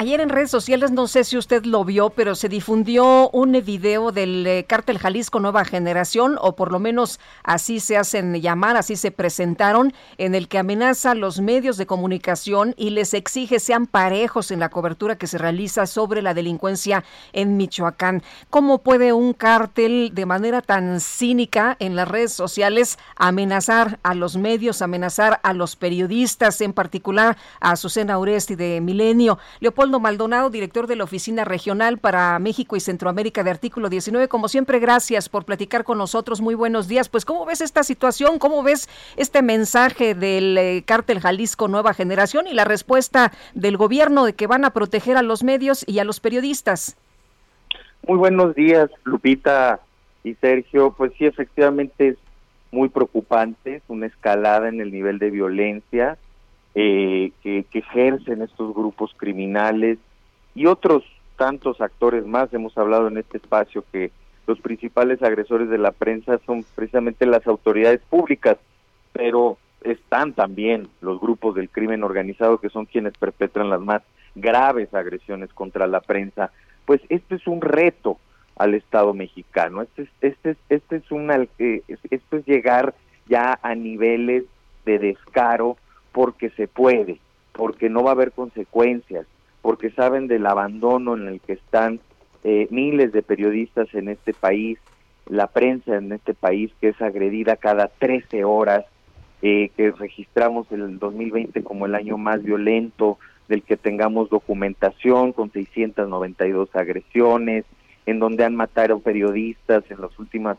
Ayer en redes sociales, no sé si usted lo vio, pero se difundió un video del eh, cártel Jalisco Nueva Generación, o por lo menos así se hacen llamar, así se presentaron, en el que amenaza a los medios de comunicación y les exige sean parejos en la cobertura que se realiza sobre la delincuencia en Michoacán. ¿Cómo puede un cártel de manera tan cínica en las redes sociales amenazar a los medios, amenazar a los periodistas, en particular a Azucena Uresti de Milenio? Leopoldo Maldonado, director de la Oficina Regional para México y Centroamérica de Artículo 19. Como siempre, gracias por platicar con nosotros. Muy buenos días. Pues, ¿cómo ves esta situación? ¿Cómo ves este mensaje del eh, cártel Jalisco Nueva Generación y la respuesta del gobierno de que van a proteger a los medios y a los periodistas? Muy buenos días, Lupita y Sergio. Pues sí, efectivamente es muy preocupante, es una escalada en el nivel de violencia eh, que, ejercen estos grupos criminales y otros tantos actores más. Hemos hablado en este espacio que los principales agresores de la prensa son precisamente las autoridades públicas, pero están también los grupos del crimen organizado que son quienes perpetran las más graves agresiones contra la prensa. Pues este es un reto al Estado mexicano. Este es, este es, este es un, esto es llegar ya a niveles de descaro porque se puede, porque no va a haber consecuencias, porque saben del abandono en el que están eh, miles de periodistas en este país, la prensa en este país que es agredida cada 13 horas, eh, que registramos el 2020 como el año más violento, del que tengamos documentación con 692 agresiones, en donde han matado periodistas, en los últimos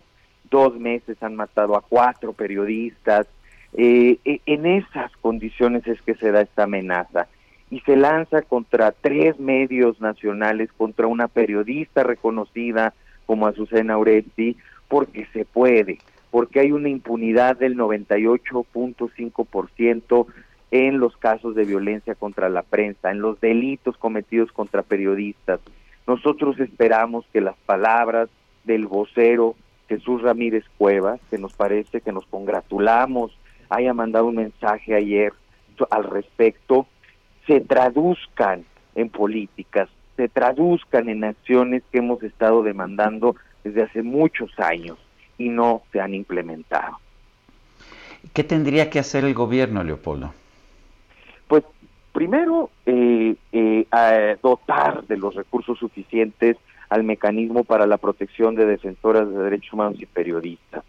dos meses han matado a cuatro periodistas, eh, e, en esas condiciones es que se da esta amenaza y se lanza contra tres medios nacionales, contra una periodista reconocida como Azucena Oresti, porque se puede, porque hay una impunidad del 98.5% en los casos de violencia contra la prensa, en los delitos cometidos contra periodistas. Nosotros esperamos que las palabras del vocero Jesús Ramírez Cuevas, que nos parece que nos congratulamos haya mandado un mensaje ayer al respecto, se traduzcan en políticas, se traduzcan en acciones que hemos estado demandando desde hace muchos años y no se han implementado. ¿Qué tendría que hacer el gobierno, Leopoldo? Pues primero, eh, eh, dotar de los recursos suficientes al mecanismo para la protección de defensoras de derechos humanos y periodistas,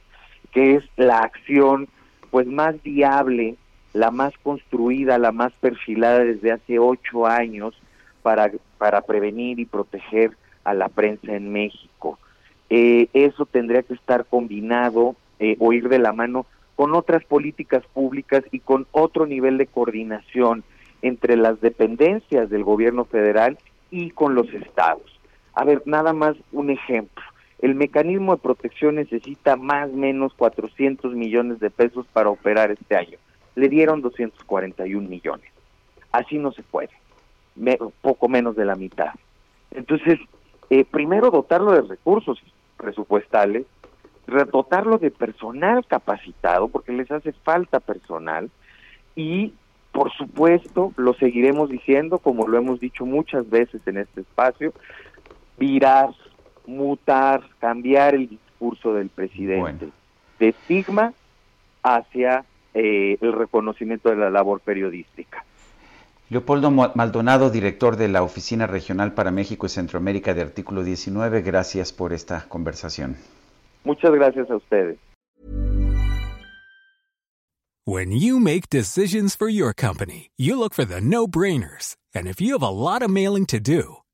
que es la acción pues más viable, la más construida, la más perfilada desde hace ocho años para, para prevenir y proteger a la prensa en México. Eh, eso tendría que estar combinado eh, o ir de la mano con otras políticas públicas y con otro nivel de coordinación entre las dependencias del gobierno federal y con los estados. A ver, nada más un ejemplo. El mecanismo de protección necesita más o menos 400 millones de pesos para operar este año. Le dieron 241 millones. Así no se puede. poco menos de la mitad. Entonces, eh, primero dotarlo de recursos presupuestales, dotarlo de personal capacitado, porque les hace falta personal, y por supuesto, lo seguiremos diciendo, como lo hemos dicho muchas veces en este espacio, virar mutar, cambiar el discurso del presidente de estigma hacia eh, el reconocimiento de la labor periodística. Leopoldo Maldonado, director de la Oficina Regional para México y Centroamérica de Artículo 19, gracias por esta conversación. Muchas gracias a ustedes. When you make decisions for your company, you look for the no-brainers. And if you have a lot of mailing to do,